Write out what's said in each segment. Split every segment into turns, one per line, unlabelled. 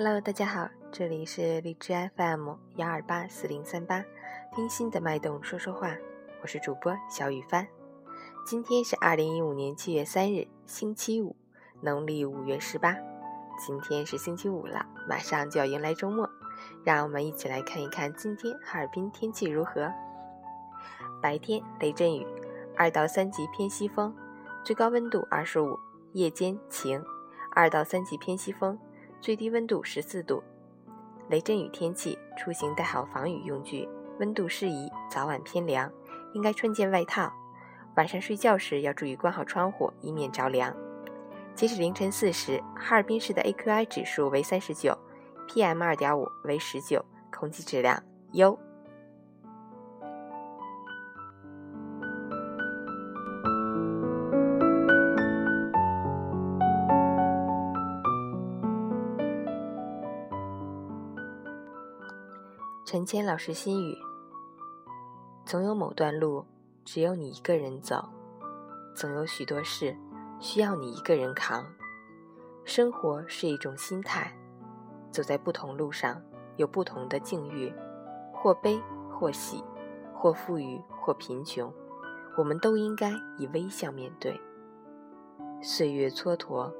Hello，大家好，这里是荔枝 FM 幺二八四零三八，听心的脉动说说话，我是主播小雨帆。今天是二零一五年七月三日，星期五，农历五月十八。今天是星期五了，马上就要迎来周末，让我们一起来看一看今天哈尔滨天气如何。白天雷阵雨，二到三级偏西风，最高温度二十五；夜间晴，二到三级偏西风。最低温度十四度，雷阵雨天气，出行带好防雨用具，温度适宜，早晚偏凉，应该穿件外套。晚上睡觉时要注意关好窗户，以免着凉。截止凌晨四时，哈尔滨市的 AQI 指数为三十九，PM 二点五为十九，空气质量优。陈谦老师心语：总有某段路只有你一个人走，总有许多事需要你一个人扛。生活是一种心态，走在不同路上有不同的境遇，或悲或喜，或富裕或贫穷，我们都应该以微笑面对。岁月蹉跎，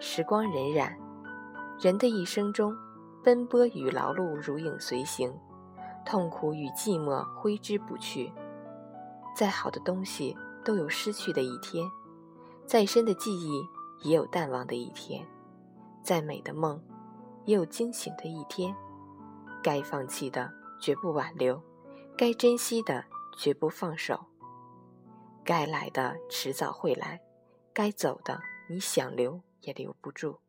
时光荏苒，人的一生中，奔波与劳碌如影随形。痛苦与寂寞挥之不去。再好的东西都有失去的一天，再深的记忆也有淡忘的一天，再美的梦也有惊醒的一天。该放弃的绝不挽留，该珍惜的绝不放手。该来的迟早会来，该走的你想留也留不住。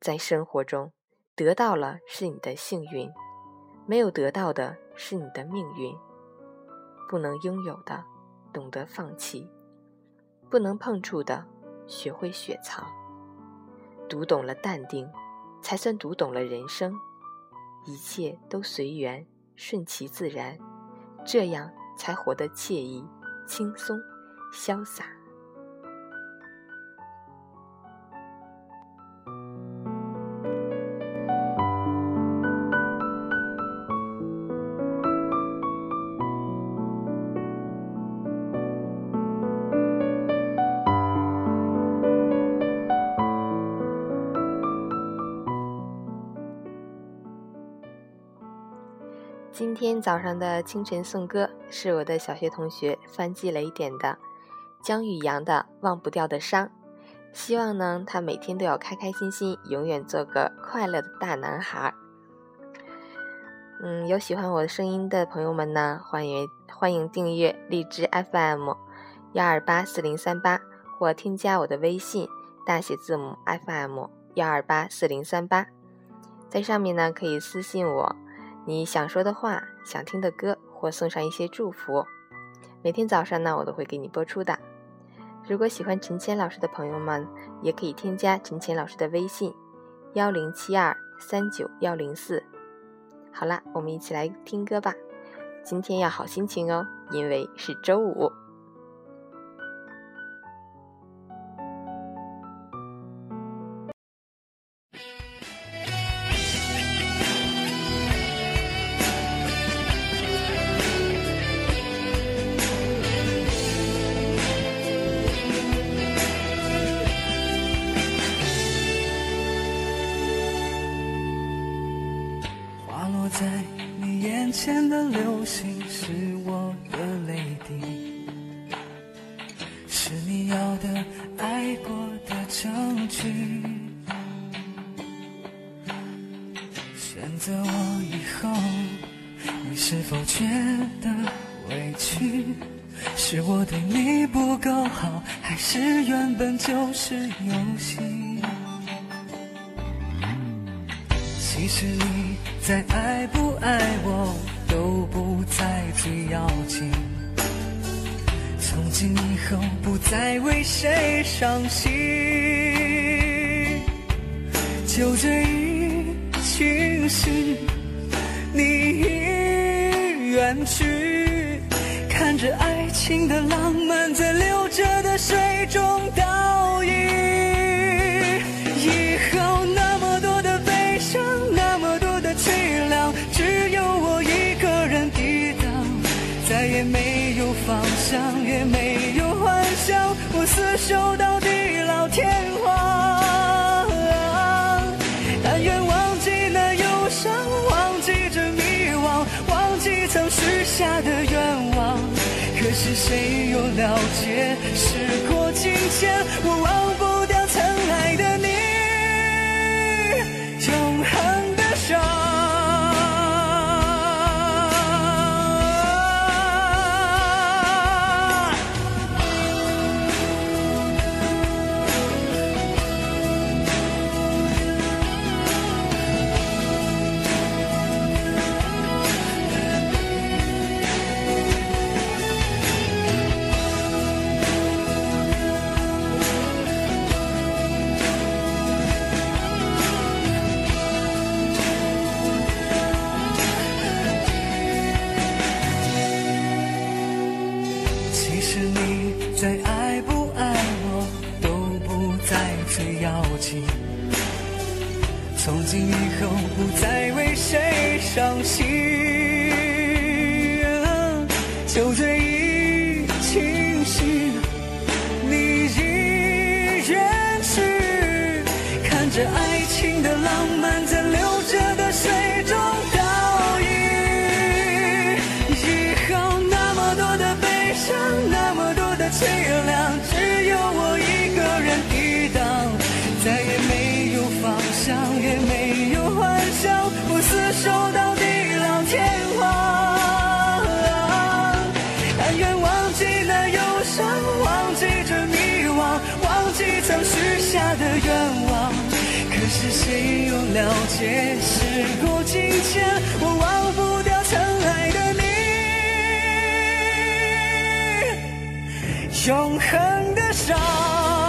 在生活中，得到了是你的幸运。没有得到的是你的命运，不能拥有的，懂得放弃；不能碰触的，学会雪藏。读懂了淡定，才算读懂了人生。一切都随缘，顺其自然，这样才活得惬意、轻松、潇洒。今天早上的清晨颂歌是我的小学同学范继雷点的，姜宇阳的《忘不掉的伤》，希望呢他每天都要开开心心，永远做个快乐的大男孩。嗯，有喜欢我的声音的朋友们呢，欢迎欢迎订阅荔枝 FM 幺二八四零三八，或添加我的微信大写字母 FM 幺二八四零三八，在上面呢可以私信我。你想说的话，想听的歌，或送上一些祝福，每天早上呢，我都会给你播出的。如果喜欢陈谦老师的朋友们，也可以添加陈谦老师的微信：幺零七二三九幺零四。好啦，我们一起来听歌吧。今天要好心情哦，因为是周五。
要的爱过的证据。选择我以后，你是否觉得委屈？是我对你不够好，还是原本就是游戏？其实你。再爱不爱我都不再最要紧，今以后不再为谁伤心，就这一清醒，你已远去，看着爱情的浪漫在流着的水中倒影，不，厮守到地老天荒。但愿忘记那忧伤，忘记这迷惘，忘记曾许下的愿望。可是谁又了解，时过境迁，我忘不再爱不爱我都不再去要紧，从今以后不再为谁伤心，么多的凄凉，只有我一个人抵挡，再也没有方向，也没有幻想，我厮守到地老天荒。但愿忘记那忧伤，忘记这迷惘，忘记曾许下的愿望。可是谁又了解，时过境迁，我忘永恒的伤。